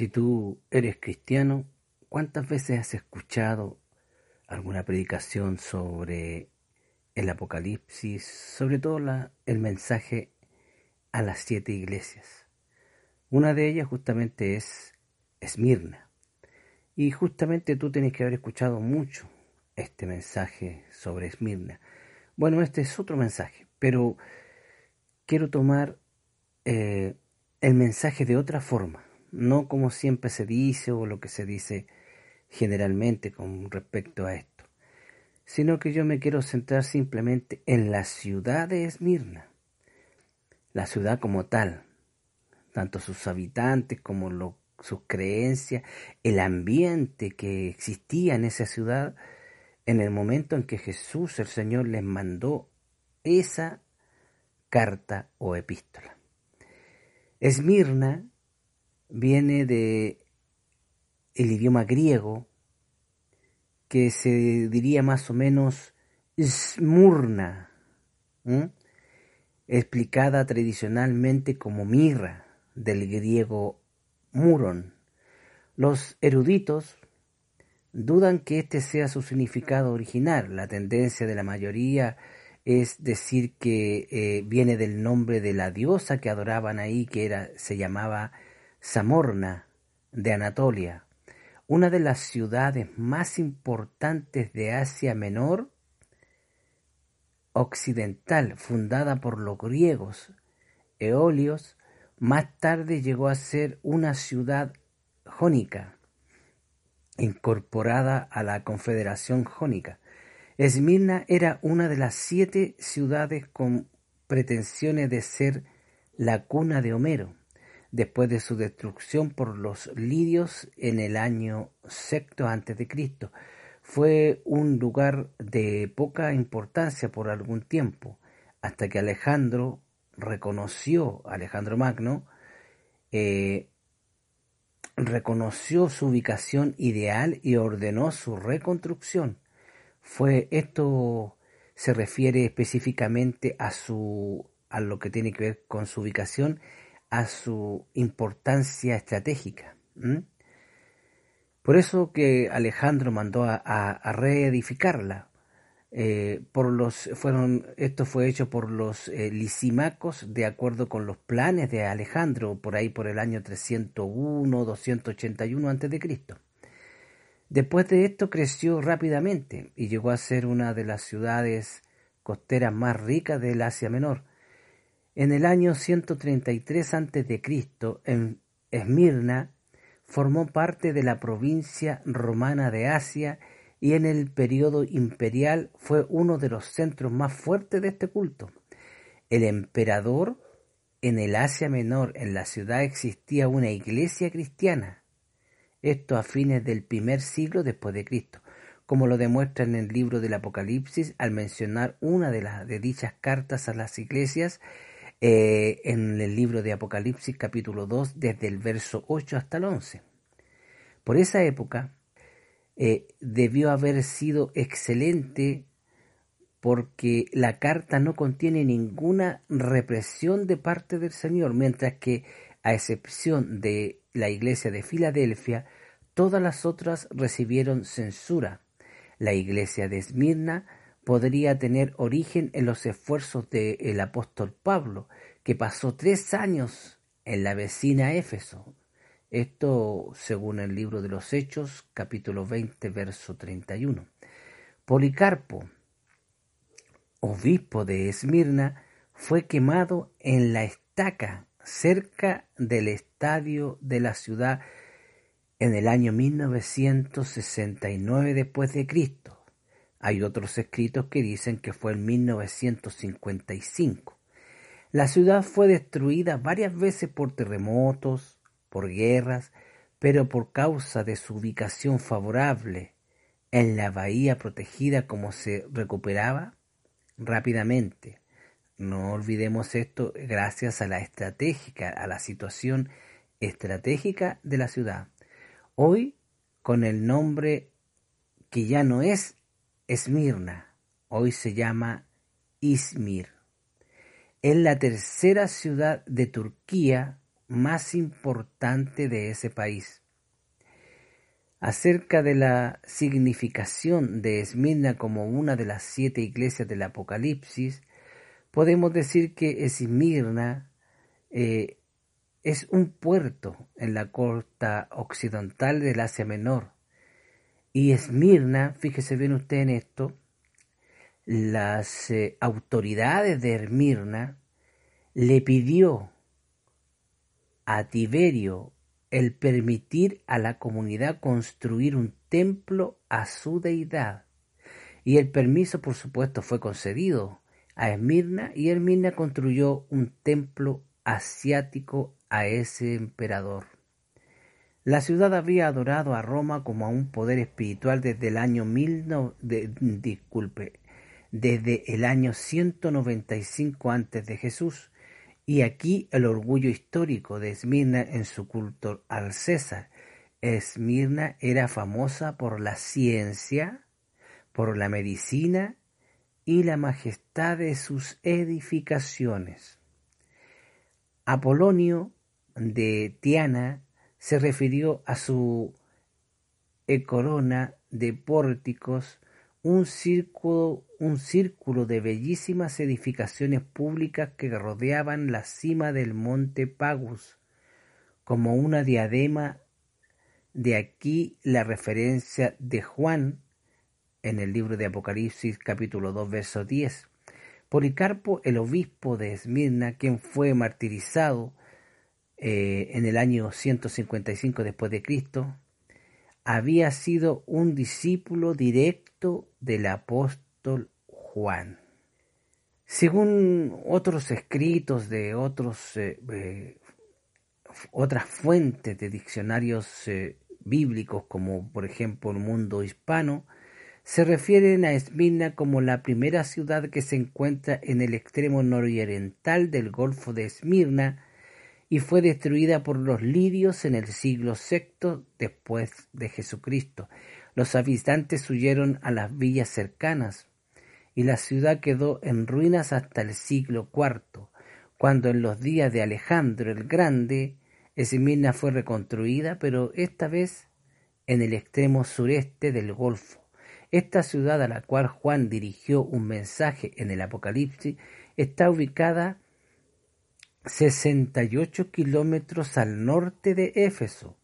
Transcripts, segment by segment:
Si tú eres cristiano, ¿cuántas veces has escuchado alguna predicación sobre el Apocalipsis, sobre todo el mensaje a las siete iglesias? Una de ellas justamente es Esmirna. Y justamente tú tienes que haber escuchado mucho este mensaje sobre Esmirna. Bueno, este es otro mensaje, pero quiero tomar eh, el mensaje de otra forma no como siempre se dice o lo que se dice generalmente con respecto a esto, sino que yo me quiero centrar simplemente en la ciudad de Esmirna, la ciudad como tal, tanto sus habitantes como sus creencias, el ambiente que existía en esa ciudad en el momento en que Jesús el Señor les mandó esa carta o epístola. Esmirna viene de el idioma griego que se diría más o menos smurna, explicada tradicionalmente como mirra del griego muron. Los eruditos dudan que este sea su significado original. La tendencia de la mayoría es decir que eh, viene del nombre de la diosa que adoraban ahí, que era, se llamaba Samorna de Anatolia, una de las ciudades más importantes de Asia Menor occidental, fundada por los griegos eolios, más tarde llegó a ser una ciudad jónica, incorporada a la Confederación Jónica. Esmirna era una de las siete ciudades con pretensiones de ser la cuna de Homero después de su destrucción por los lidios en el año sexto antes de Cristo. Fue un lugar de poca importancia por algún tiempo, hasta que Alejandro reconoció, Alejandro Magno, eh, reconoció su ubicación ideal y ordenó su reconstrucción. Fue esto se refiere específicamente a su a lo que tiene que ver con su ubicación a su importancia estratégica. Por eso que Alejandro mandó a, reedificarla. Eh, por los, fueron, esto fue hecho por los eh, lisímacos de acuerdo con los planes de Alejandro, por ahí por el año 301, 281 a.C. Después de esto creció rápidamente y llegó a ser una de las ciudades costeras más ricas del Asia Menor, en el año 133 a.C., en Esmirna formó parte de la provincia romana de Asia y en el periodo imperial fue uno de los centros más fuertes de este culto. El emperador en el Asia Menor, en la ciudad existía una iglesia cristiana, esto a fines del primer siglo después de Cristo, como lo demuestra en el libro del Apocalipsis al mencionar una de, las de dichas cartas a las iglesias eh, en el libro de Apocalipsis capítulo 2 desde el verso 8 hasta el 11. Por esa época eh, debió haber sido excelente porque la carta no contiene ninguna represión de parte del Señor, mientras que, a excepción de la iglesia de Filadelfia, todas las otras recibieron censura. La iglesia de Esmirna podría tener origen en los esfuerzos del apóstol Pablo, que pasó tres años en la vecina Éfeso. Esto según el libro de los Hechos, capítulo 20, verso 31. Policarpo, obispo de Esmirna, fue quemado en la estaca cerca del estadio de la ciudad en el año 1969 después de Cristo. Hay otros escritos que dicen que fue en 1955. La ciudad fue destruida varias veces por terremotos, por guerras, pero por causa de su ubicación favorable en la bahía protegida como se recuperaba rápidamente. No olvidemos esto gracias a la estratégica, a la situación estratégica de la ciudad. Hoy, con el nombre que ya no es Esmirna, hoy se llama Izmir. Es la tercera ciudad de Turquía más importante de ese país. Acerca de la significación de Esmirna como una de las siete iglesias del Apocalipsis, podemos decir que Esmirna eh, es un puerto en la costa occidental del Asia Menor. Y Esmirna, fíjese bien usted en esto, las eh, autoridades de Esmirna le pidió a Tiberio el permitir a la comunidad construir un templo a su deidad. Y el permiso, por supuesto, fue concedido a Esmirna y Esmirna construyó un templo asiático a ese emperador. La ciudad había adorado a Roma como a un poder espiritual desde el año mil disculpe, desde el año 195 antes de Jesús y aquí el orgullo histórico de Esmirna en su culto al César. Esmirna era famosa por la ciencia, por la medicina y la majestad de sus edificaciones. Apolonio de Tiana se refirió a su corona de pórticos un círculo, un círculo de bellísimas edificaciones públicas que rodeaban la cima del monte Pagus, como una diadema. De aquí la referencia de Juan en el libro de Apocalipsis capítulo 2 verso 10. Policarpo, el obispo de Esmirna, quien fue martirizado eh, en el año 155 después de Cristo, había sido un discípulo directo del apóstol Juan. Según otros escritos de otros, eh, eh, otras fuentes de diccionarios bíblicos, como por ejemplo el mundo hispano, se refieren a Esmirna como la primera ciudad que se encuentra en el extremo nororiental del Golfo de Esmirna, y fue destruida por los lidios en el siglo VI después de Jesucristo. Los habitantes huyeron a las villas cercanas y la ciudad quedó en ruinas hasta el siglo IV, cuando en los días de Alejandro el Grande Esmirna fue reconstruida, pero esta vez en el extremo sureste del Golfo. Esta ciudad a la cual Juan dirigió un mensaje en el Apocalipsis está ubicada 68 kilómetros al norte de Éfeso,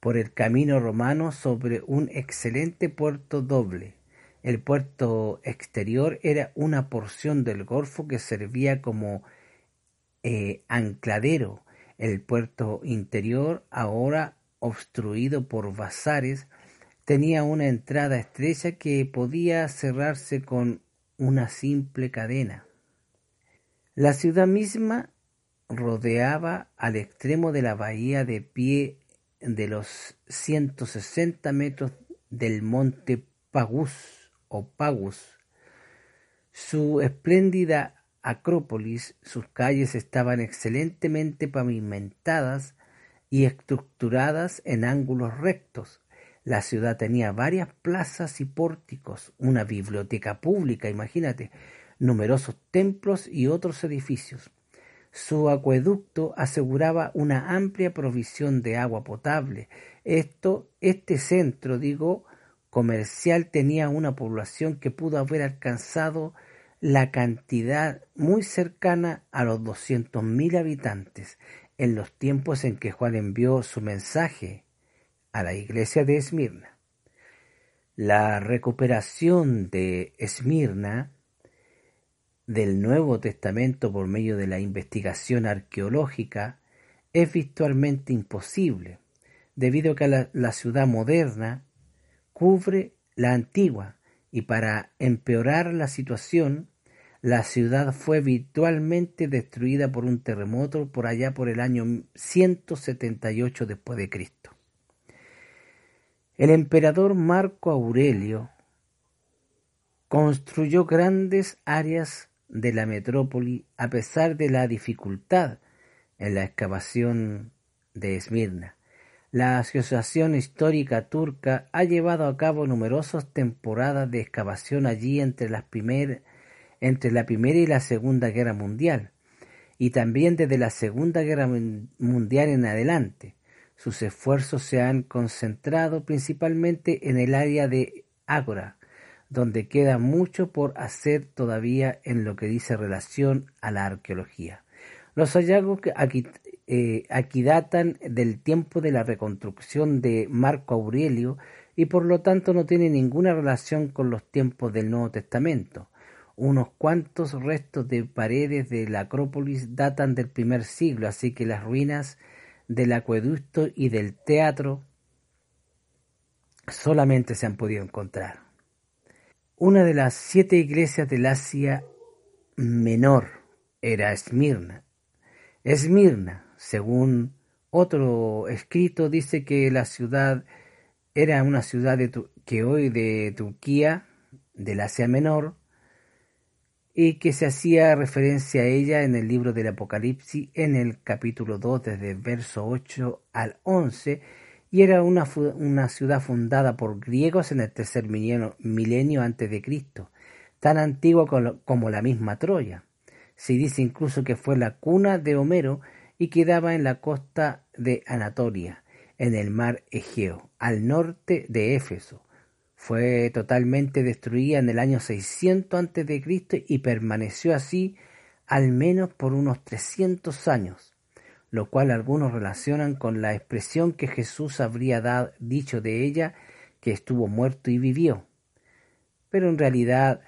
por el camino romano sobre un excelente puerto doble. El puerto exterior era una porción del golfo que servía como eh, ancladero. El puerto interior, ahora obstruido por bazares, tenía una entrada estrecha que podía cerrarse con una simple cadena. La ciudad misma rodeaba al extremo de la bahía de pie de los 160 metros del monte Pagus o Pagus. Su espléndida acrópolis, sus calles estaban excelentemente pavimentadas y estructuradas en ángulos rectos. La ciudad tenía varias plazas y pórticos, una biblioteca pública, imagínate, numerosos templos y otros edificios. Su acueducto aseguraba una amplia provisión de agua potable. Esto, este centro, digo, comercial tenía una población que pudo haber alcanzado la cantidad muy cercana a los doscientos mil habitantes en los tiempos en que Juan envió su mensaje a la iglesia de Esmirna. La recuperación de Esmirna del Nuevo Testamento por medio de la investigación arqueológica es virtualmente imposible, debido a que la, ciudad moderna cubre la antigua y para empeorar la situación, la ciudad fue virtualmente destruida por un terremoto por allá por el año 178 después de Cristo. El emperador Marco Aurelio construyó grandes áreas de la metrópoli a pesar de la dificultad en la excavación de Esmirna. La Asociación Histórica Turca ha llevado a cabo numerosas temporadas de excavación allí entre, las entre la Primera y la Segunda Guerra Mundial, y también desde la Segunda Guerra Mundial en adelante. Sus esfuerzos se han concentrado principalmente en el área de Ágora, donde queda mucho por hacer todavía en lo que dice relación a la arqueología. Los hallazgos aquí, eh, aquí datan del tiempo de la reconstrucción de Marco Aurelio y por lo tanto no tienen ninguna relación con los tiempos del Nuevo Testamento. Unos cuantos restos de paredes de la Acrópolis datan del primer siglo, así que las ruinas del acueducto y del teatro solamente se han podido encontrar. Una de las siete iglesias del Asia Menor era Esmirna. Esmirna, según otro escrito, dice que la ciudad era una ciudad que hoy de Turquía, del Asia Menor, y que se hacía referencia a ella en el libro del Apocalipsis en el capítulo 2 desde el verso 8 al 11 y era una, una ciudad fundada por griegos en el tercer milenio, milenio antes de Cristo, tan antigua como la misma Troya. Se dice incluso que fue la cuna de Homero y quedaba en la costa de Anatolia, en el mar Egeo, al norte de Éfeso. Fue totalmente destruida en el año 600 a.C. y permaneció así al menos por unos 300 años, lo cual algunos relacionan con la expresión que Jesús habría dicho de ella que estuvo muerto y vivió. Pero en realidad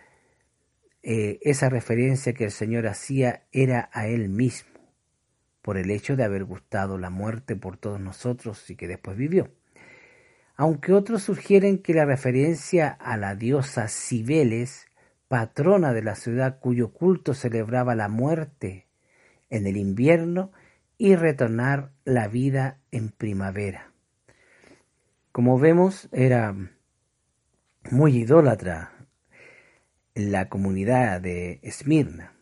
eh, esa referencia que el Señor hacía era a Él mismo, por el hecho de haber gustado la muerte por todos nosotros y que después vivió aunque otros sugieren que la referencia a la diosa Cibeles, patrona de la ciudad cuyo culto celebraba la muerte en el invierno y retornar la vida en primavera. Como vemos, era muy idólatra la comunidad de Esmirna.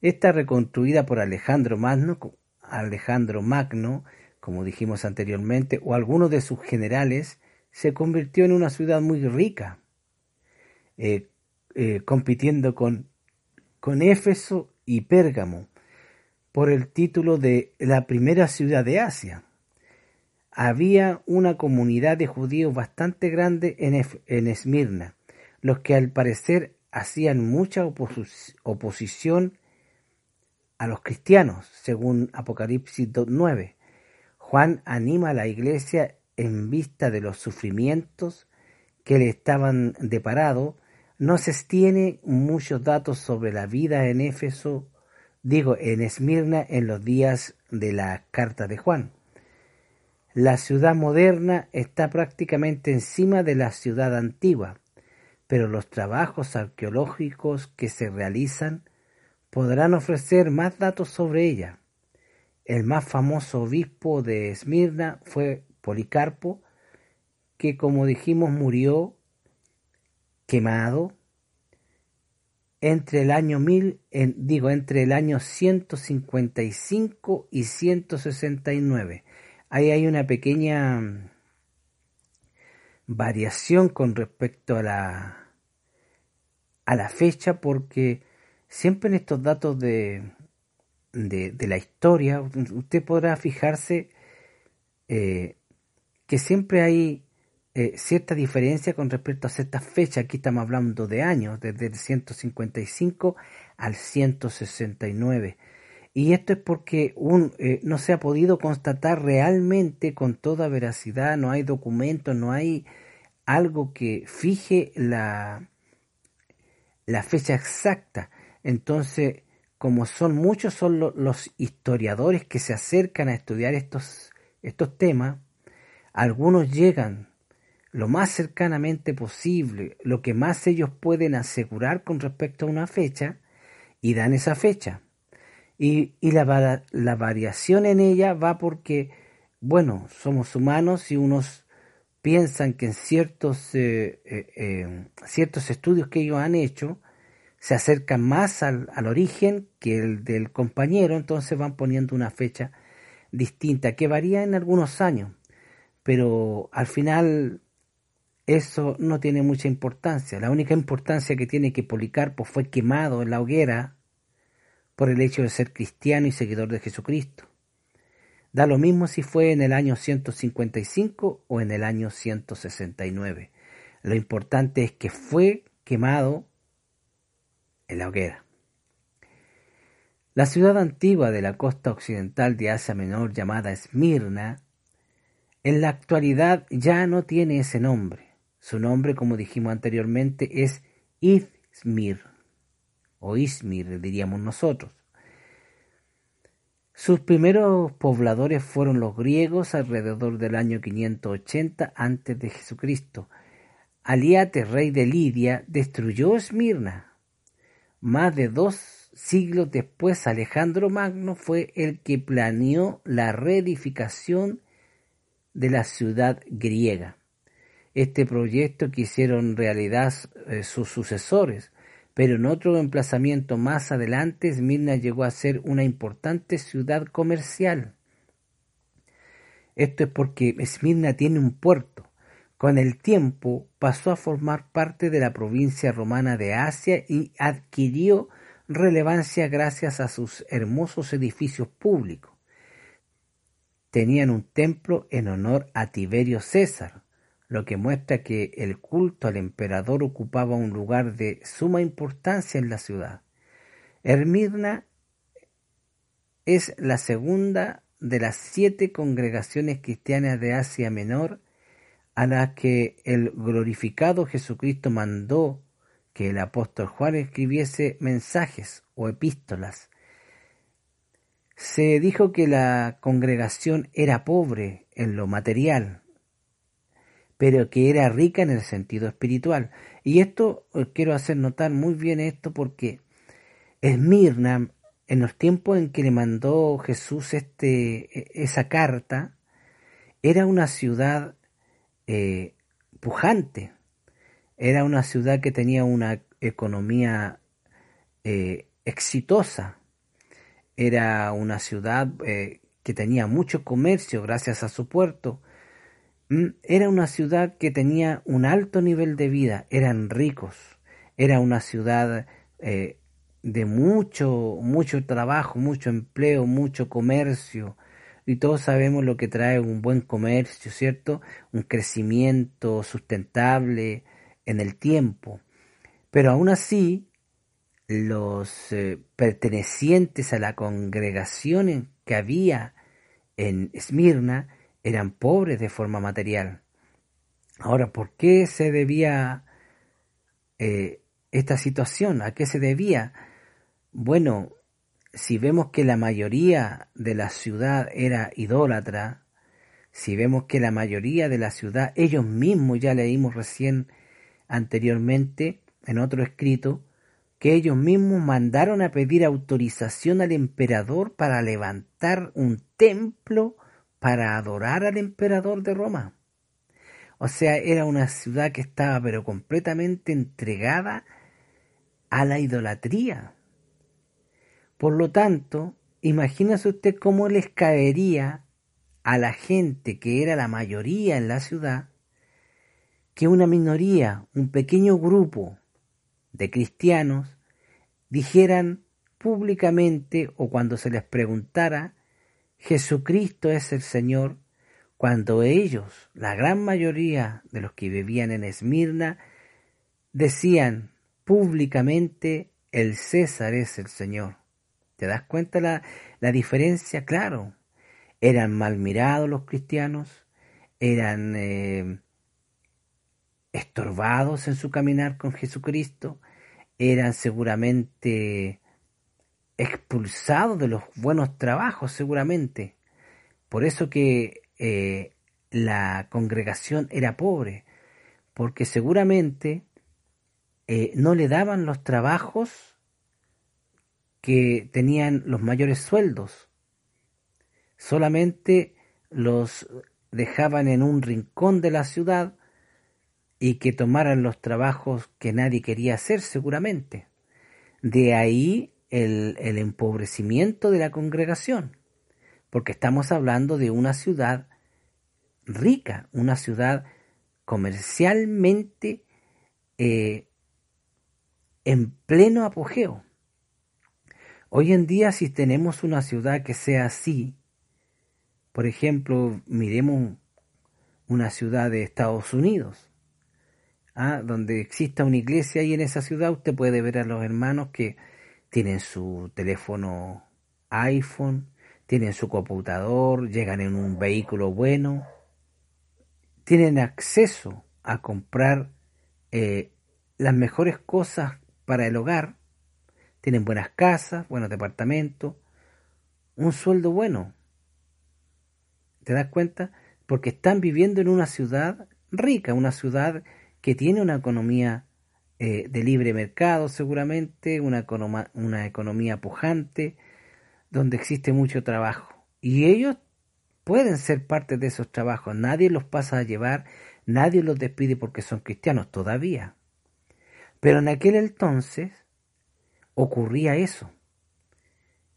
Esta reconstruida por Alejandro Magno, Alejandro Magno como dijimos anteriormente, o alguno de sus generales, se convirtió en una ciudad muy rica, eh, eh, compitiendo con, con Éfeso y Pérgamo por el título de la primera ciudad de Asia. Había una comunidad de judíos bastante grande en, en Esmirna, los que al parecer hacían mucha oposición a los cristianos, según Apocalipsis 9. Juan anima a la iglesia en vista de los sufrimientos que le estaban deparados. No se tiene muchos datos sobre la vida en Éfeso, digo, en Esmirna en los días de la carta de Juan. La ciudad moderna está prácticamente encima de la ciudad antigua, pero los trabajos arqueológicos que se realizan podrán ofrecer más datos sobre ella. El más famoso obispo de Esmirna fue Policarpo, que como dijimos murió quemado entre el año mil, digo, entre el año 155 y 169. Ahí hay una pequeña mm, variación con respecto a la, a la fecha porque siempre en estos datos de, de, la historia, usted podrá fijarse eh, que siempre hay eh, cierta diferencia con respecto a ciertas fechas. Aquí estamos hablando de años, desde el 155 al 169. Y esto es porque eh, no se ha podido constatar realmente con toda veracidad, no hay documentos, no hay algo que fije la, la fecha exacta. Entonces, como son muchos son los historiadores que se acercan a estudiar estos, estos temas, algunos llegan lo más cercanamente posible, lo que más ellos pueden asegurar con respecto a una fecha, y dan esa fecha. Y, la, la variación en ella va porque, bueno, somos humanos y unos piensan que en ciertos, eh, eh, eh, ciertos estudios que ellos han hecho se acercan más al, al, origen que el del compañero, entonces van poniendo una fecha distinta que varía en algunos años, pero al final eso no tiene mucha importancia. La única importancia que tiene que Policarpo fue quemado en la hoguera por el hecho de ser cristiano y seguidor de Jesucristo. Da lo mismo si fue en el año 155 o en el año 169. Lo importante es que fue quemado en la hoguera. La ciudad antigua de la costa occidental de Asia Menor llamada Esmirna, en la actualidad ya no tiene ese nombre. Su nombre, como dijimos anteriormente, es Izmir, o Izmir diríamos nosotros. Sus primeros pobladores fueron los griegos alrededor del año 580 a.C. de Jesucristo. Aliate, rey de Lidia, destruyó Esmirna. Más de dos siglos después, Alejandro Magno fue el que planeó la reedificación de la ciudad griega. Este proyecto que hicieron realidad eh, sus sucesores, pero en otro emplazamiento más adelante Esmirna llegó a ser una importante ciudad comercial. Esto es porque Esmirna tiene un puerto. Con el tiempo pasó a formar parte de la provincia romana de Asia y adquirió relevancia gracias a sus hermosos edificios públicos. Tenían un templo en honor a Tiberio César, lo que muestra que el culto al emperador ocupaba un lugar de suma importancia en la ciudad. Hermirna es la segunda de las siete congregaciones cristianas de Asia Menor a las que el glorificado Jesucristo mandó que el apóstol Juan escribiese mensajes o epístolas. Se dijo que la congregación era pobre en lo material, pero que era rica en el sentido espiritual. Y esto eh, quiero hacer notar muy bien esto porque Esmirna, en los tiempos en que le mandó Jesús este, e, esa carta, era una ciudad eh, pujante, era una ciudad que tenía una economía eh, exitosa, era una ciudad que tenía mucho comercio gracias a su puerto, era una ciudad que tenía un alto nivel de vida, eran ricos, era una ciudad eh, de mucho, mucho trabajo, mucho empleo, mucho comercio, y todos sabemos lo que trae un buen comercio, ¿cierto? Un crecimiento sustentable en el tiempo. Pero aún así, los eh, pertenecientes a la congregación que había en Esmirna eran pobres de forma material. Ahora, ¿por qué se debía eh, esta situación? ¿A qué se debía? Bueno, si vemos que la mayoría de la ciudad era idólatra, si vemos que la mayoría de la ciudad, ellos mismos ya leímos recién anteriormente en otro escrito, que ellos mismos mandaron a pedir autorización al emperador para levantar un templo para adorar al emperador de Roma. O sea, era una ciudad que estaba pero completamente entregada a la idolatría. Por lo tanto, imagínese usted cómo les caería a la gente que era la mayoría en la ciudad, que una minoría, un pequeño grupo de cristianos, dijeran públicamente o cuando se les preguntara Jesucristo es el Señor, cuando ellos, la gran mayoría de los que vivían en Esmirna, decían públicamente, el César es el Señor. ¿Te das cuenta la, la diferencia? Claro, eran mal mirados los cristianos, eran eh, estorbados en su caminar con Jesucristo, eran seguramente expulsado de los buenos trabajos seguramente. Por eso que eh, la congregación era pobre, porque seguramente eh, no le daban los trabajos que tenían los mayores sueldos, solamente los dejaban en un rincón de la ciudad y que tomaran los trabajos que nadie quería hacer seguramente. De ahí el, empobrecimiento de la congregación, porque estamos hablando de una ciudad rica, una ciudad comercialmente eh, en pleno apogeo. Hoy en día si tenemos una ciudad que sea así, por ejemplo, miremos una ciudad de Estados Unidos, ¿ah? donde exista una iglesia y en esa ciudad usted puede ver a los hermanos que tienen su teléfono iPhone, tienen su computador, llegan en un vehículo bueno, tienen acceso a comprar eh, las mejores cosas para el hogar, tienen buenas casas, buenos departamentos, un sueldo bueno. ¿Te das cuenta? Porque están viviendo en una ciudad rica, una ciudad que tiene una economía eh, de libre mercado seguramente, una, una economía pujante, donde existe mucho trabajo. Y ellos pueden ser parte de esos trabajos. Nadie los pasa a llevar, nadie los despide porque son cristianos todavía. Pero en aquel entonces ocurría eso.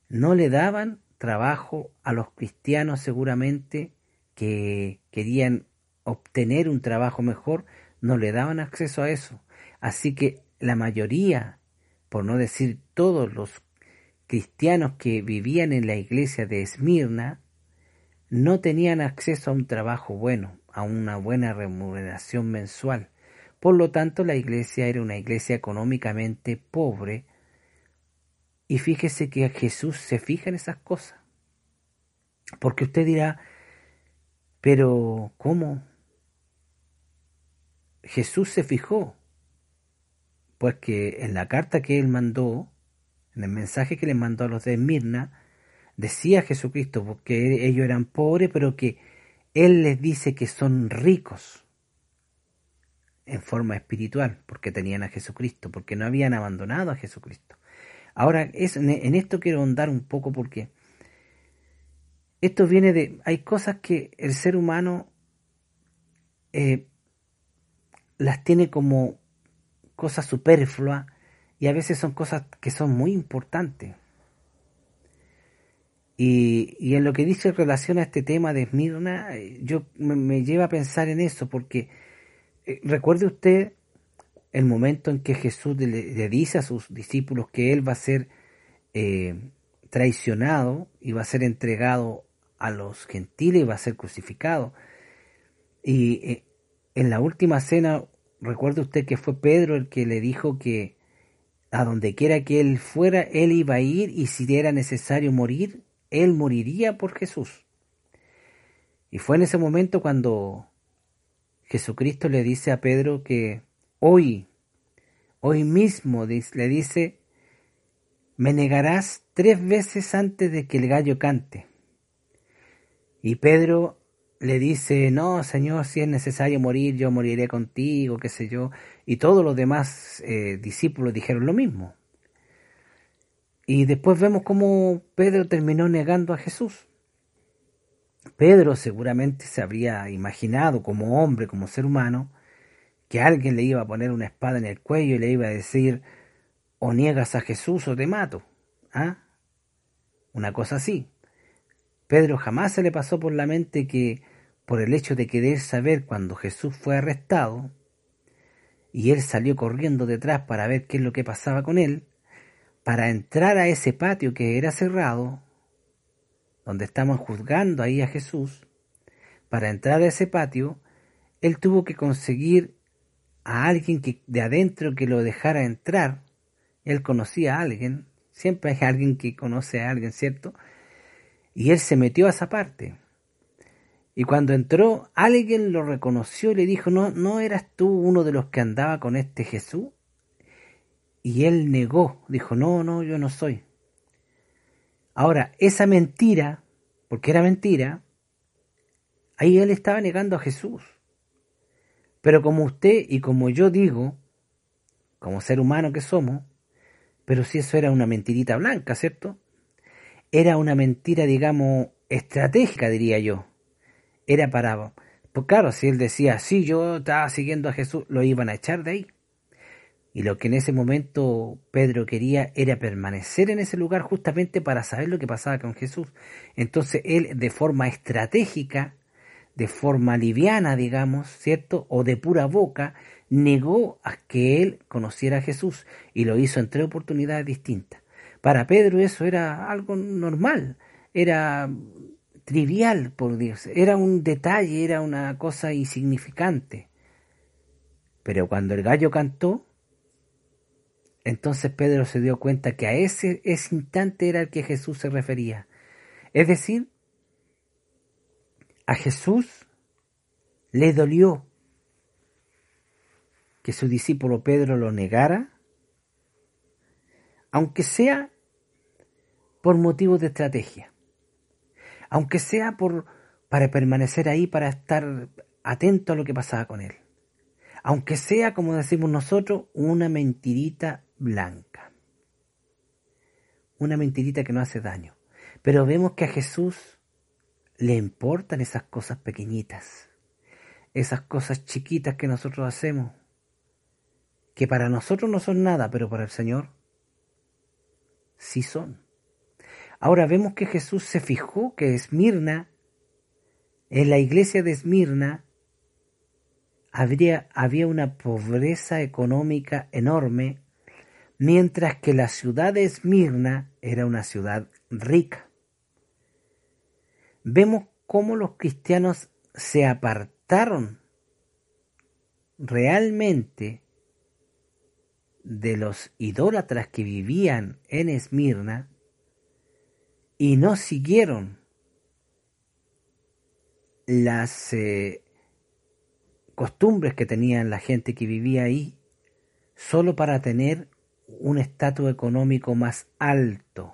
No le daban trabajo a los cristianos seguramente que querían obtener un trabajo mejor, no le daban acceso a eso. Así que la mayoría, por no decir todos los cristianos que vivían en la iglesia de Esmirna, no tenían acceso a un trabajo bueno, a una buena remuneración mensual. Por lo tanto, la iglesia era una iglesia económicamente pobre. Y fíjese que Jesús se fija en esas cosas. Porque usted dirá, pero ¿cómo? Jesús se fijó. Pues que en la carta que él mandó, en el mensaje que le mandó a los de Mirna, decía Jesucristo, porque ellos eran pobres, pero que Él les dice que son ricos en forma espiritual, porque tenían a Jesucristo, porque no habían abandonado a Jesucristo. Ahora, en esto quiero ahondar un poco porque esto viene de, hay cosas que el ser humano eh, las tiene como cosas superfluas y a veces son cosas que son muy importantes. Y, en lo que dice en relación a este tema de Esmirna, yo me, lleva a pensar en eso, porque eh, recuerde usted el momento en que Jesús le, dice a sus discípulos que él va a ser eh, traicionado y va a ser entregado a los gentiles y va a ser crucificado. Y eh, en la última cena, recuerde usted que fue Pedro el que le dijo que a donde quiera que él fuera, él iba a ir y si era necesario morir, él moriría por Jesús. Y fue en ese momento cuando Jesucristo le dice a Pedro que hoy, hoy mismo le dice, me negarás tres veces antes de que el gallo cante. Y Pedro le dice, no, Señor, si es necesario morir, yo moriré contigo, qué sé yo. Y todos los demás eh, discípulos dijeron lo mismo. Y después vemos cómo Pedro terminó negando a Jesús. Pedro seguramente se habría imaginado como hombre, como ser humano, que alguien le iba a poner una espada en el cuello y le iba a decir, o niegas a Jesús o te mato. ¿Ah? Una cosa así. Pedro jamás se le pasó por la mente que, por el hecho de querer saber cuando Jesús fue arrestado, y él salió corriendo detrás para ver qué es lo que pasaba con él, para entrar a ese patio que era cerrado, donde estaban juzgando ahí a Jesús, para entrar a ese patio, él tuvo que conseguir a alguien que de adentro que lo dejara entrar. Él conocía a alguien, siempre hay alguien que conoce a alguien, ¿cierto? Y él se metió a esa parte. Y cuando entró, alguien lo reconoció y le dijo, ¿no, ¿no eras tú uno de los que andaba con este Jesús? Y él negó, dijo, no, no, yo no soy. Ahora, esa mentira, porque era mentira, ahí él estaba negando a Jesús. Pero como usted y como yo digo, como ser humano que somos, pero si eso era una mentirita blanca, ¿cierto? Era una mentira, digamos, estratégica, diría yo. Era para... Pues claro, si él decía, sí, yo estaba siguiendo a Jesús, lo iban a echar de ahí. Y lo que en ese momento Pedro quería era permanecer en ese lugar justamente para saber lo que pasaba con Jesús. Entonces él de forma estratégica, de forma liviana, digamos, ¿cierto? O de pura boca, negó a que él conociera a Jesús y lo hizo en tres oportunidades distintas. Para Pedro eso era algo normal, era trivial, por Dios, era un detalle, era una cosa insignificante. Pero cuando el gallo cantó, entonces Pedro se dio cuenta que a ese, ese instante era el que Jesús se refería. Es decir, a Jesús le dolió que su discípulo Pedro lo negara, aunque sea por motivos de estrategia, aunque sea por para permanecer ahí, para estar atento a lo que pasaba con él, aunque sea, como decimos nosotros, una mentirita blanca. Una mentirita que no hace daño. Pero vemos que a Jesús le importan esas cosas pequeñitas, esas cosas chiquitas que nosotros hacemos, que para nosotros no son nada, pero para el Señor sí son. Ahora vemos que Jesús se fijó que Esmirna, en la iglesia de Esmirna, había una pobreza económica enorme mientras que la ciudad de Esmirna era una ciudad rica. Vemos cómo los cristianos se apartaron realmente de los idólatras que vivían en Esmirna y no siguieron las eh, costumbres que tenían la gente que vivía ahí solo para tener un estatus económico más alto.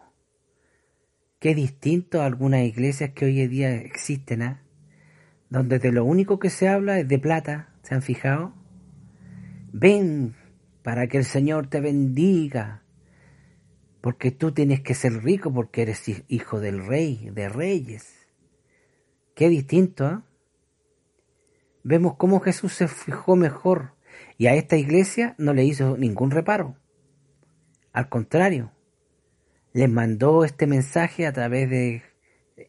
Qué distinto a algunas iglesias que hoy en día existen, ¿ah? donde de lo único que se habla es de plata, ¿se han fijado? Ven para que el Señor te bendiga, porque tú tienes que ser rico porque eres hijo del rey, de reyes. Qué distinto, ¿ah? Vemos cómo Jesús se fijó mejor y a esta iglesia no le hizo ningún reparo. Al contrario, les mandó este mensaje a través de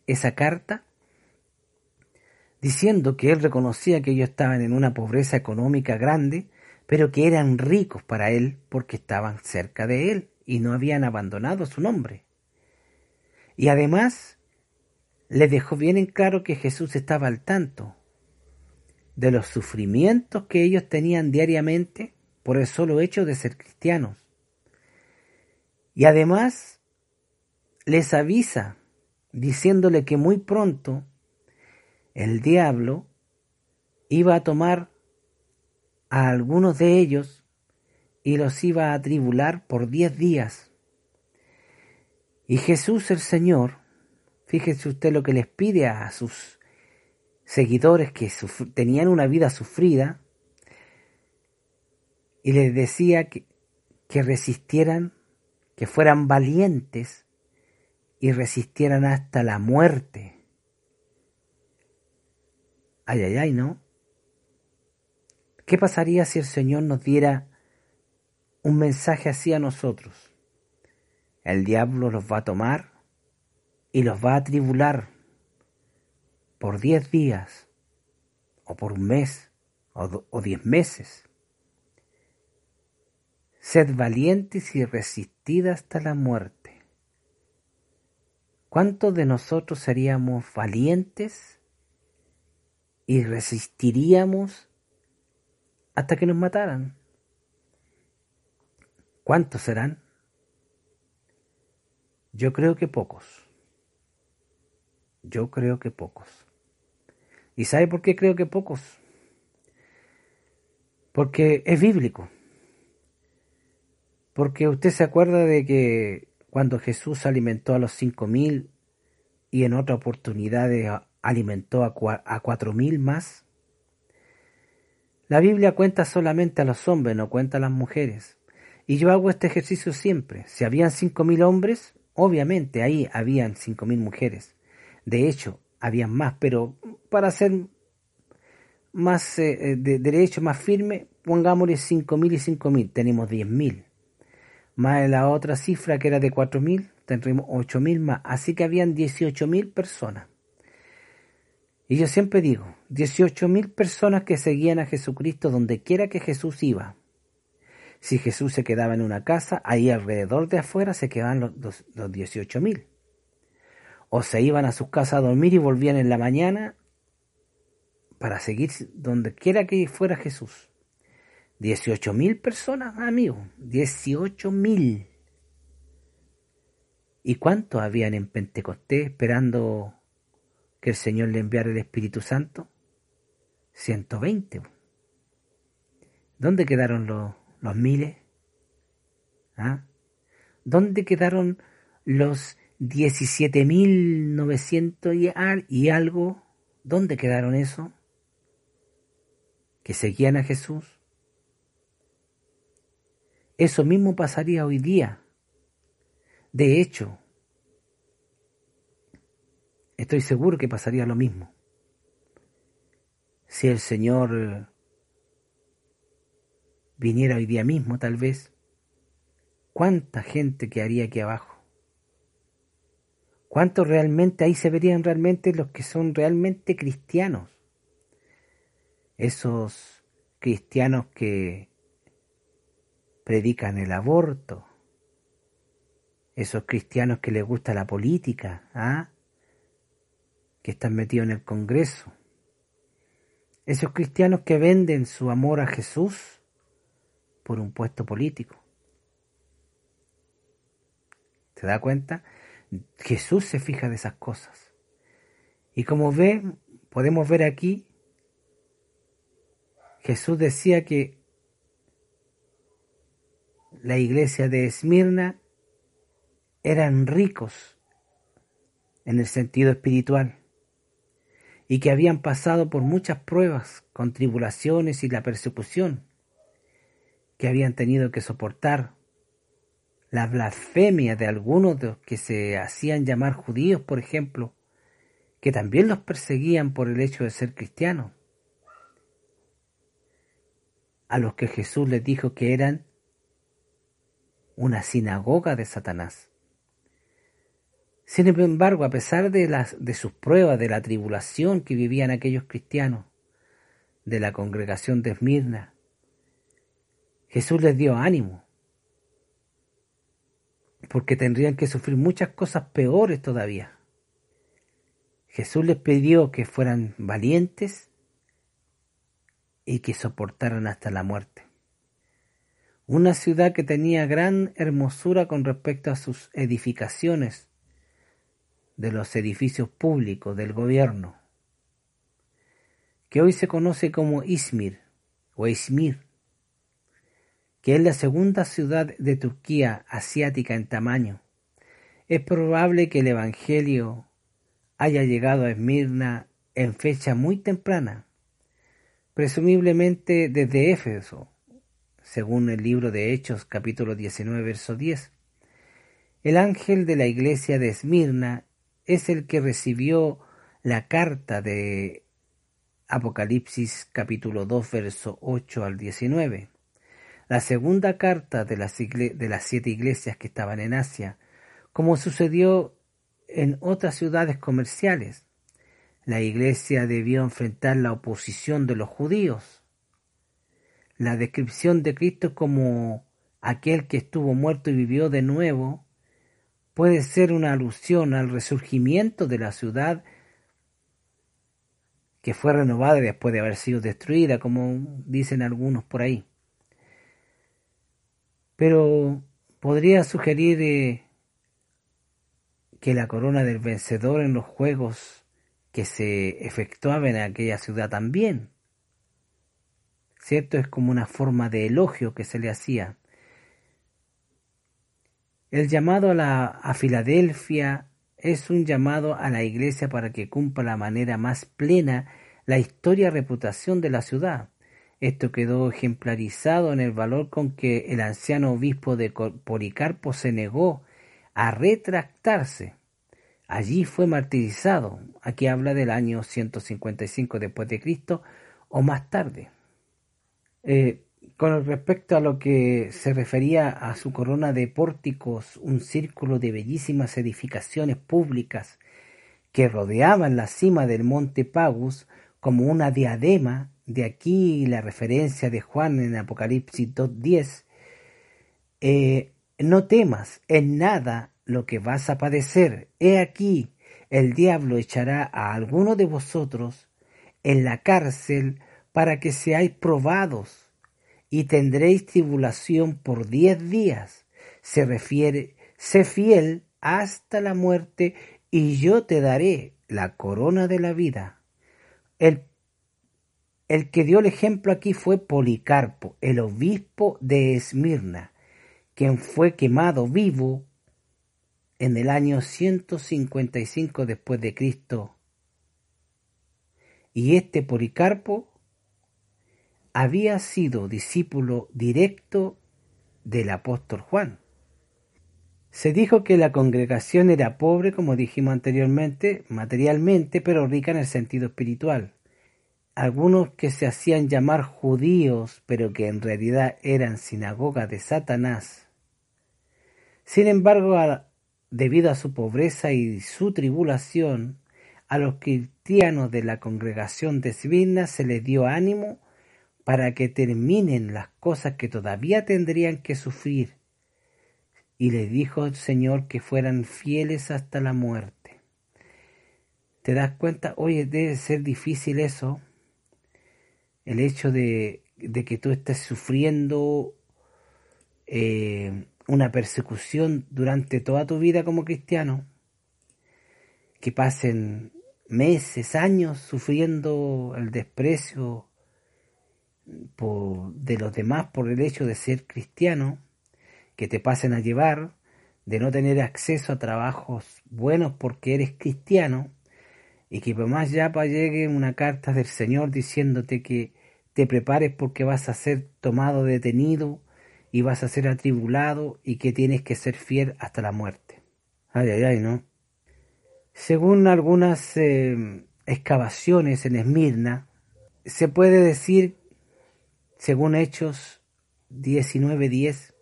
esa carta diciendo que él reconocía que ellos estaban en una pobreza económica grande, pero que eran ricos para él porque estaban cerca de él y no habían abandonado su nombre. Y además les dejó bien en claro que Jesús estaba al tanto de los sufrimientos que ellos tenían diariamente por el solo hecho de ser cristianos y además les avisa diciéndole que muy pronto el diablo iba a tomar a algunos de ellos y los iba a tribular por diez días. Y Jesús el Señor, fíjese usted lo que les pide a sus seguidores que tenían una vida sufrida, y les decía que, que resistieran que fueran valientes y resistieran hasta la muerte. Ay, ay, ay, ¿no? ¿Qué pasaría si el Señor nos diera un mensaje así a nosotros? El diablo los va a tomar y los va a tribular por diez días, o por un mes, o, o diez meses. Sed valientes y resistid hasta la muerte. ¿Cuántos de nosotros seríamos valientes y resistiríamos hasta que nos mataran? ¿Cuántos serán? Yo creo que pocos. Yo creo que pocos. ¿Y sabe por qué creo que pocos? Porque es bíblico. Porque usted se acuerda de que cuando Jesús alimentó a los cinco mil y en otra oportunidad alimentó a, cuatro mil más. La Biblia cuenta solamente a los hombres, no cuenta a las mujeres. Y yo hago este ejercicio siempre. Si habían cinco mil hombres, obviamente ahí habían cinco mil mujeres. De hecho, había más, pero para ser más eh, eh, de derecho, más firme, pongámosle 5.000 y 5.000, tenemos 10.000. Más la otra cifra que era de 4.000, tendremos 8.000 más. Así que habían 18.000 personas. Y yo siempre digo, 18.000 personas que seguían a Jesucristo donde quiera que Jesús iba. Si Jesús se quedaba en una casa, ahí alrededor de afuera se quedaban los, los, los 18.000. O se iban a sus casas a dormir y volvían en la mañana para seguir donde quiera que fuera Jesús. 18.000 personas, amigos, 18.000. ¿Y cuántos habían en Pentecostés esperando que el Señor le enviara el Espíritu Santo? 120. ¿Dónde quedaron los, los miles? ¿Ah? ¿Dónde quedaron los 17.900 y, y algo? ¿Dónde quedaron eso? Que seguían a Jesús. Eso mismo pasaría hoy día. De hecho, estoy seguro que pasaría lo mismo. Si el Señor viniera hoy día mismo, tal vez, ¿cuánta gente quedaría aquí abajo? ¿Cuántos realmente ahí se verían realmente los que son realmente cristianos? Esos cristianos que predican el aborto, esos cristianos que les gusta la política, ¿ah? que están metidos en el Congreso, esos cristianos que venden su amor a Jesús por un puesto político. ¿Se da cuenta? Jesús se fija de esas cosas. Y como ve, podemos ver aquí, Jesús decía que la iglesia de Esmirna eran ricos en el sentido espiritual y que habían pasado por muchas pruebas, con tribulaciones y la persecución, que habían tenido que soportar la blasfemia de algunos de los que se hacían llamar judíos, por ejemplo, que también los perseguían por el hecho de ser cristianos, a los que Jesús les dijo que eran una sinagoga de Satanás. Sin embargo, a pesar de, las, de sus pruebas, de la tribulación que vivían aquellos cristianos, de la congregación de Esmirna, Jesús les dio ánimo, porque tendrían que sufrir muchas cosas peores todavía. Jesús les pidió que fueran valientes y que soportaran hasta la muerte una ciudad que tenía gran hermosura con respecto a sus edificaciones, de los edificios públicos del gobierno, que hoy se conoce como Izmir o Izmir, que es la segunda ciudad de Turquía asiática en tamaño. Es probable que el Evangelio haya llegado a Esmirna en fecha muy temprana, presumiblemente desde Éfeso, según el libro de Hechos capítulo 19 verso 10. El ángel de la iglesia de Esmirna es el que recibió la carta de Apocalipsis capítulo 2 verso 8 al 19. La segunda carta de las, de las siete iglesias que estaban en Asia, como sucedió en otras ciudades comerciales. La iglesia debió enfrentar la oposición de los judíos la descripción de Cristo como aquel que estuvo muerto y vivió de nuevo puede ser una alusión al resurgimiento de la ciudad que fue renovada después de haber sido destruida, como dicen algunos por ahí. Pero podría sugerir eh, que la corona del vencedor en los juegos que se efectuaban en aquella ciudad también ¿cierto? Es como una forma de elogio que se le hacía. El llamado a, la, Filadelfia es un llamado a la iglesia para que cumpla la manera más plena la historia reputación de la ciudad. Esto quedó ejemplarizado en el valor con que el anciano obispo de Policarpo se negó a retractarse allí fue martirizado. Aquí habla del año 155 después de Cristo o más tarde. Eh, con respecto a lo que se refería a su corona de pórticos, un círculo de bellísimas edificaciones públicas que rodeaban la cima del monte Pagus como una diadema, de aquí la referencia de Juan en Apocalipsis 2.10, eh, no temas en nada lo que vas a padecer. He aquí, el diablo echará a alguno de vosotros en la cárcel para que seáis probados y tendréis tribulación por diez días. Se refiere, sé fiel hasta la muerte y yo te daré la corona de la vida. El, el que dio el ejemplo aquí fue Policarpo, el obispo de Esmirna, quien fue quemado vivo en el año 155 después de Cristo. Y este Policarpo había sido discípulo directo del apóstol Juan. Se dijo que la congregación era pobre, como dijimos anteriormente, materialmente, pero rica en el sentido espiritual. Algunos que se hacían llamar judíos, pero que en realidad eran sinagoga de Satanás. Sin embargo, debido a su pobreza y su tribulación, a los cristianos de la congregación de Sibirna se les dio ánimo para que terminen las cosas que todavía tendrían que sufrir. Y les dijo el Señor que fueran fieles hasta la muerte. ¿Te das cuenta? Oye, debe ser difícil eso. El hecho de, que tú estés sufriendo eh, una persecución durante toda tu vida como cristiano. Que pasen meses, años sufriendo el desprecio, de los demás por el hecho de ser cristiano, que te pasen a llevar, de no tener acceso a trabajos buenos porque eres cristiano, y que por más ya llegue una carta del Señor diciéndote que te prepares porque vas a ser tomado detenido y vas a ser atribulado y que tienes que ser fiel hasta la muerte. Ay, ay, ay, ¿no? Según algunas eh, excavaciones en Esmirna, se puede decir según Hechos 19.10,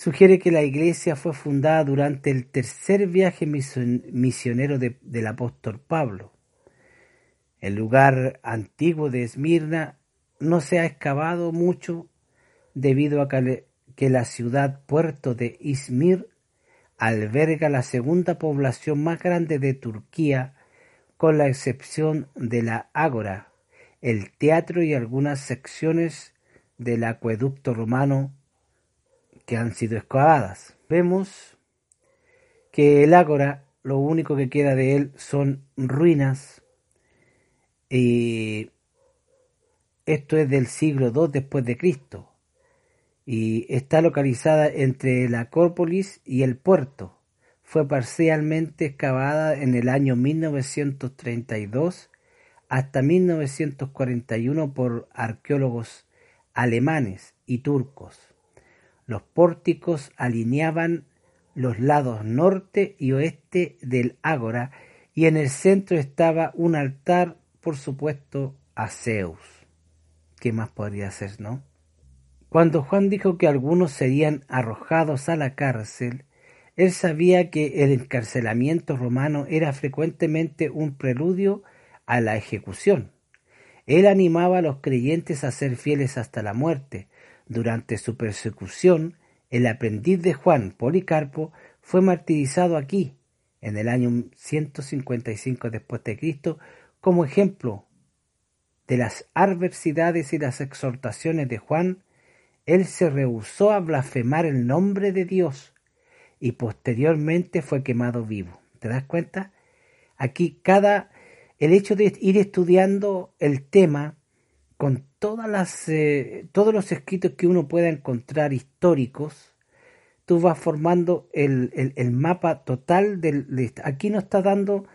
sugiere que la iglesia fue fundada durante el tercer viaje misionero del apóstol Pablo. El lugar antiguo de Esmirna no se ha excavado mucho debido a que la ciudad puerto de Izmir alberga la segunda población más grande de Turquía, con la excepción de la Ágora, el teatro y algunas secciones del acueducto romano que han sido excavadas. Vemos que el ágora, lo único que queda de él son ruinas. Y esto es del siglo II después de Cristo. Y está localizada entre la Acrópolis y el puerto. Fue parcialmente excavada en el año 1932 hasta 1941 por arqueólogos alemanes y turcos. Los pórticos alineaban los lados norte y oeste del ágora y en el centro estaba un altar, por supuesto, a Zeus. ¿Qué más podría ser, no? Cuando Juan dijo que algunos serían arrojados a la cárcel, él sabía que el encarcelamiento romano era frecuentemente un preludio a la ejecución. Él animaba a los creyentes a ser fieles hasta la muerte. Durante su persecución, el aprendiz de Juan, Policarpo, fue martirizado aquí, en el año 155 después de Cristo, como ejemplo de las adversidades y las exhortaciones de Juan, él se rehusó a blasfemar el nombre de Dios y posteriormente fue quemado vivo. ¿Te das cuenta? Aquí cada el hecho de ir estudiando el tema con todas las, eh, todos los escritos que uno pueda encontrar históricos, tú vas formando el, mapa total del... Aquí nos está dando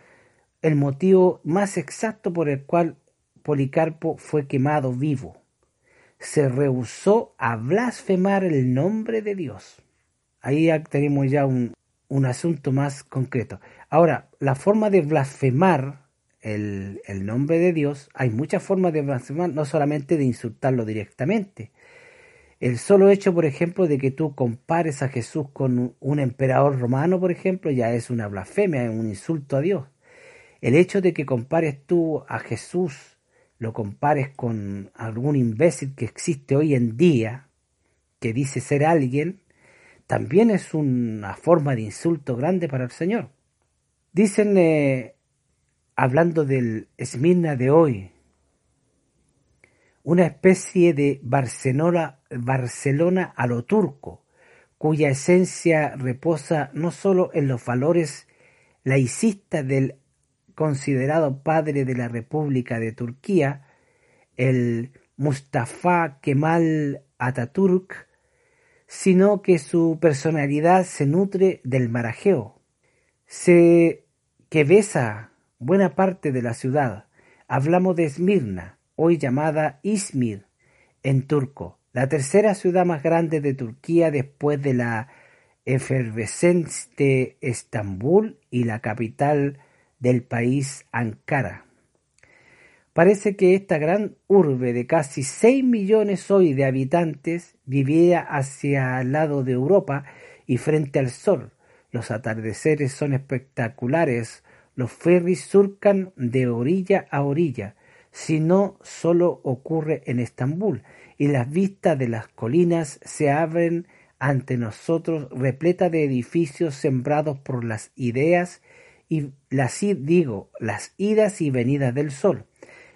el motivo más exacto por el cual Policarpo fue quemado vivo. Se rehusó a blasfemar el nombre de Dios. Ahí tenemos ya un, un asunto más concreto. Ahora, la forma de blasfemar el, nombre de Dios, hay muchas formas de blasfemar, no solamente de insultarlo directamente. El solo hecho, por ejemplo, de que tú compares a Jesús con un emperador romano, por ejemplo, ya es una blasfemia, es un insulto a Dios. El hecho de que compares tú a Jesús, lo compares con algún imbécil que existe hoy en día, que dice ser alguien, también es una forma de insulto grande para el Señor. Dicen, eh, hablando del Esmirna de hoy, una especie de Barcelona, Barcelona a lo turco, cuya esencia reposa no sólo en los valores laicistas del considerado padre de la República de Turquía, el Mustafa Kemal Atatürk, sino que su personalidad se nutre del marajeo, se que besa buena parte de la ciudad. Hablamos de Esmirna, hoy llamada Izmir en turco, la tercera ciudad más grande de Turquía después de la efervescente Estambul y la capital del país Ankara. Parece que esta gran urbe de casi 6 millones hoy de habitantes vivía hacia el lado de Europa y frente al sol. Los atardeceres son espectaculares, los ferries surcan de orilla a orilla, si no solo ocurre en Estambul, y las vistas de las colinas se abren ante nosotros repleta de edificios sembrados por las ideas y las digo, las idas y venidas del sol.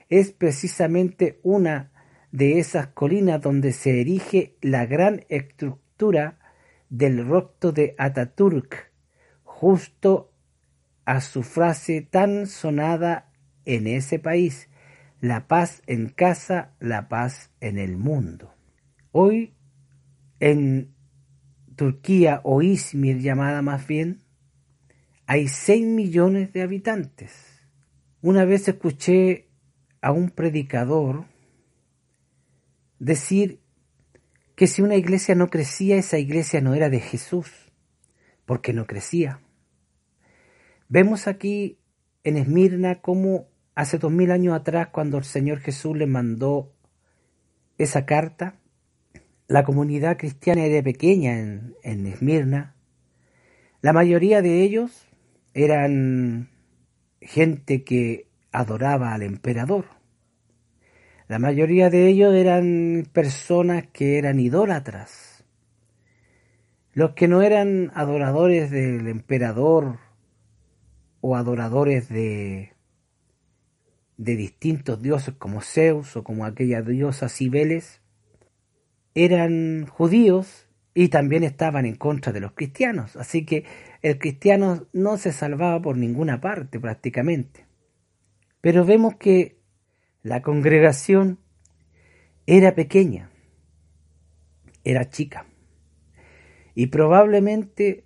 Es precisamente una de esas colinas donde se erige la gran estructura del rocto de Ataturk, justo a su frase tan sonada en ese país, la paz en casa, la paz en el mundo. Hoy en Turquía o Izmir llamada más bien, hay 6 millones de habitantes. Una vez escuché a un predicador decir que si una iglesia no crecía, esa iglesia no era de Jesús, porque no crecía. Vemos aquí en Esmirna cómo hace dos mil años atrás, cuando el Señor Jesús le mandó esa carta, la comunidad cristiana era pequeña en, en Esmirna. La mayoría de ellos eran gente que adoraba al emperador. La mayoría de ellos eran personas que eran idólatras. Los que no eran adoradores del emperador o adoradores de, de distintos dioses como Zeus o como aquella diosa Cibeles, eran judíos y también estaban en contra de los cristianos. Así que el cristiano no se salvaba por ninguna parte prácticamente. Pero vemos que la congregación era pequeña, era chica, y probablemente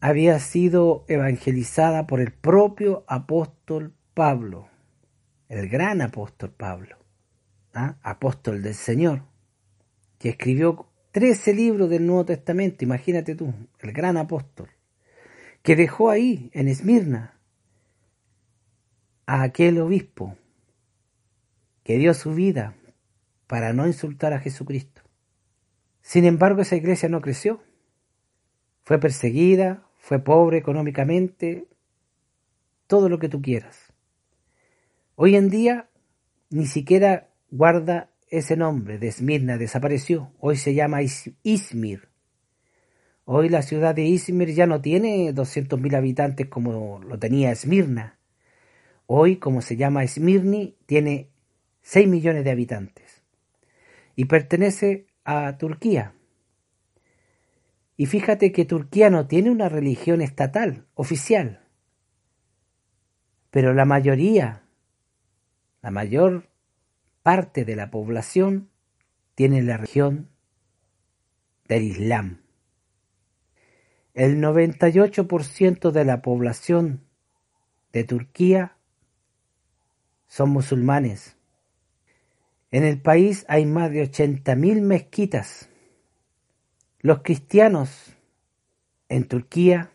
había sido evangelizada por el propio apóstol Pablo, el gran apóstol Pablo, ¿ah? apóstol del Señor, que escribió trece libros del Nuevo Testamento, imagínate tú, el gran apóstol, que dejó ahí, en Esmirna, a aquel obispo que dio su vida para no insultar a Jesucristo. Sin embargo, esa iglesia no creció. Fue perseguida, fue pobre económicamente, todo lo que tú quieras. Hoy en día ni siquiera guarda ese nombre de Esmirna, desapareció. Hoy se llama Izmir. Hoy la ciudad de Izmir ya no tiene 200.000 habitantes como lo tenía Esmirna. Hoy, como se llama Esmirni, tiene 6 millones de habitantes y pertenece a Turquía. Y fíjate que Turquía no tiene una religión estatal, oficial, pero la mayoría, la mayor parte de la población tiene la religión del Islam. El 98% de la población de Turquía son musulmanes. En el país hay más de 80.000 mezquitas. Los cristianos en Turquía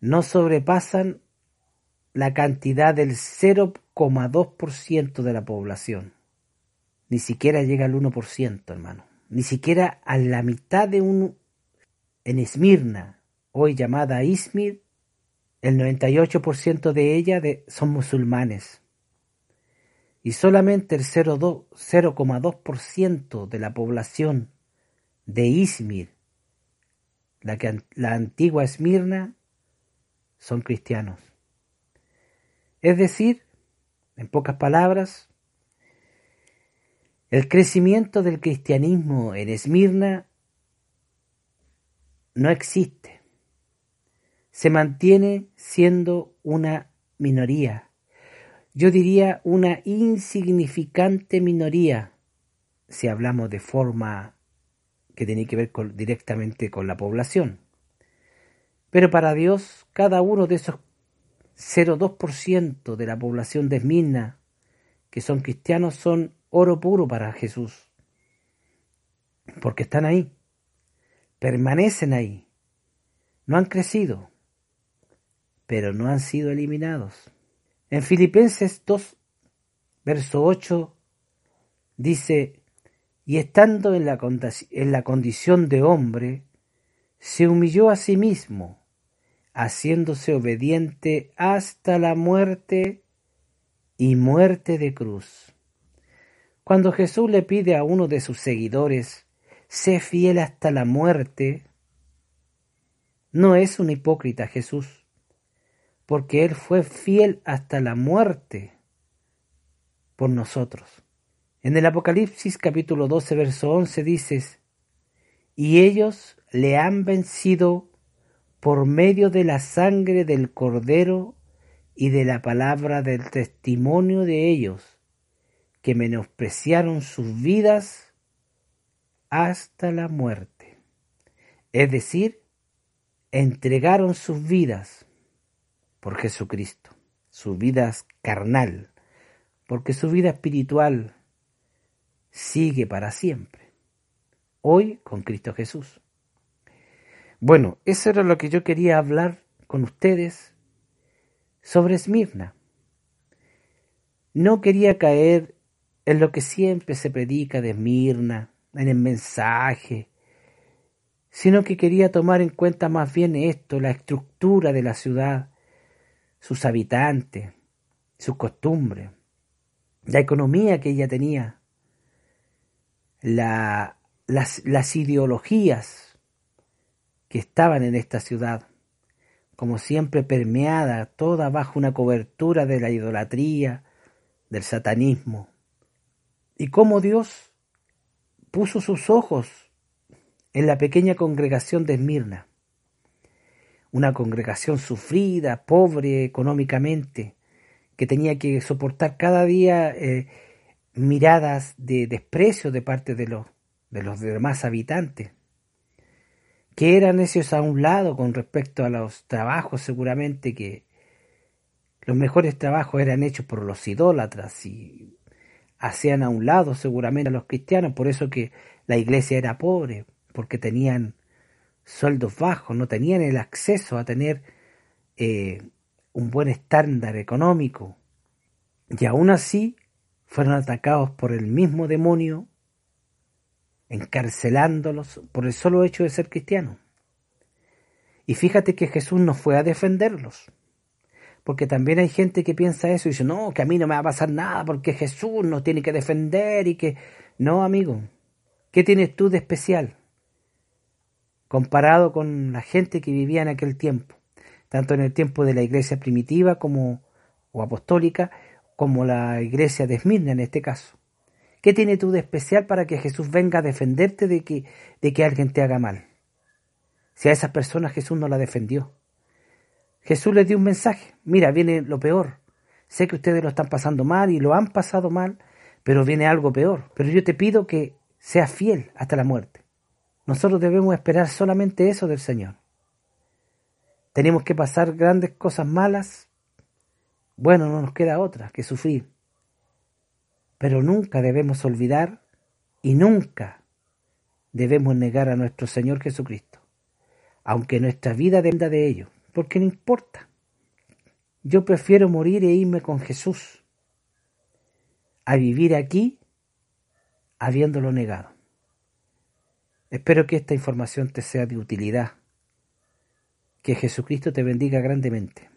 no sobrepasan la cantidad del 0,2% de la población. Ni siquiera llega al 1%, hermano. Ni siquiera a la mitad de un... En Esmirna, hoy llamada Izmir, el 98% de ella son musulmanes. Y solamente el 0,2% de la población de Izmir, la, que, la antigua Esmirna, son cristianos. Es decir, en pocas palabras, el crecimiento del cristianismo en Esmirna no existe. Se mantiene siendo una minoría. Yo diría una insignificante minoría, si hablamos de forma que tiene que ver directamente con la población. Pero para Dios, cada uno de esos 0,2% de la población de Esmirna que son cristianos son oro puro para Jesús. Porque están ahí, permanecen ahí, no han crecido, pero no han sido eliminados. En Filipenses 2, verso 8, dice, y estando en la, en la condición de hombre, se humilló a sí mismo, haciéndose obediente hasta la muerte y muerte de cruz. Cuando Jesús le pide a uno de sus seguidores, sé fiel hasta la muerte, no es un hipócrita Jesús, porque Él fue fiel hasta la muerte por nosotros. En el Apocalipsis capítulo 12, verso 11 dices, y ellos le han vencido por medio de la sangre del cordero y de la palabra del testimonio de ellos, que menospreciaron sus vidas hasta la muerte. Es decir, entregaron sus vidas por Jesucristo, sus vidas carnal, porque su vida espiritual sigue para siempre, hoy con Cristo Jesús. Bueno, eso era lo que yo quería hablar con ustedes sobre Esmirna. No quería caer en lo que siempre se predica de Esmirna, en el mensaje, sino que quería tomar en cuenta más bien esto, la estructura de la ciudad, sus habitantes, sus costumbres, la economía que ella tenía, la, las, ideologías que estaban en esta ciudad, como siempre permeada toda bajo una cobertura de la idolatría, del satanismo, y cómo Dios puso sus ojos en la pequeña congregación de Esmirna, una congregación sufrida, pobre económicamente, que tenía que soportar cada día eh, miradas de desprecio de parte de los, de los demás habitantes que eran esos a un lado con respecto a los trabajos seguramente que los mejores trabajos eran hechos por los idólatras y hacían a un lado seguramente a los cristianos, por eso que la iglesia era pobre, porque tenían sueldos bajos, no tenían el acceso a tener eh, un buen estándar económico. Y aún así fueron atacados por el mismo demonio encarcelándolos por el solo hecho de ser cristianos. Y fíjate que Jesús no fue a defenderlos. Porque también hay gente que piensa eso y dice, no, que a mí no me va a pasar nada porque Jesús nos tiene que defender y que... No, amigo, ¿qué tienes tú de especial? Comparado con la gente que vivía en aquel tiempo, tanto en el tiempo de la iglesia primitiva como o apostólica, como la iglesia de Esmirna en este caso. ¿Qué tiene tú de especial para que Jesús venga a defenderte de que, de que alguien te haga mal? Si a esas personas Jesús no la defendió. Jesús les dio un mensaje. Mira, viene lo peor. Sé que ustedes lo están pasando mal y lo han pasado mal, pero viene algo peor. Pero yo te pido que seas fiel hasta la muerte. Nosotros debemos esperar solamente eso del Señor. Tenemos que pasar grandes cosas malas. Bueno, no nos queda otra que sufrir. Pero nunca debemos olvidar y nunca debemos negar a nuestro Señor Jesucristo. aunque nuestra vida dependa de ello, porque no importa. Yo prefiero morir e irme con Jesús a vivir aquí habiéndolo negado. Espero que esta información te sea de utilidad. Que Jesucristo te bendiga grandemente.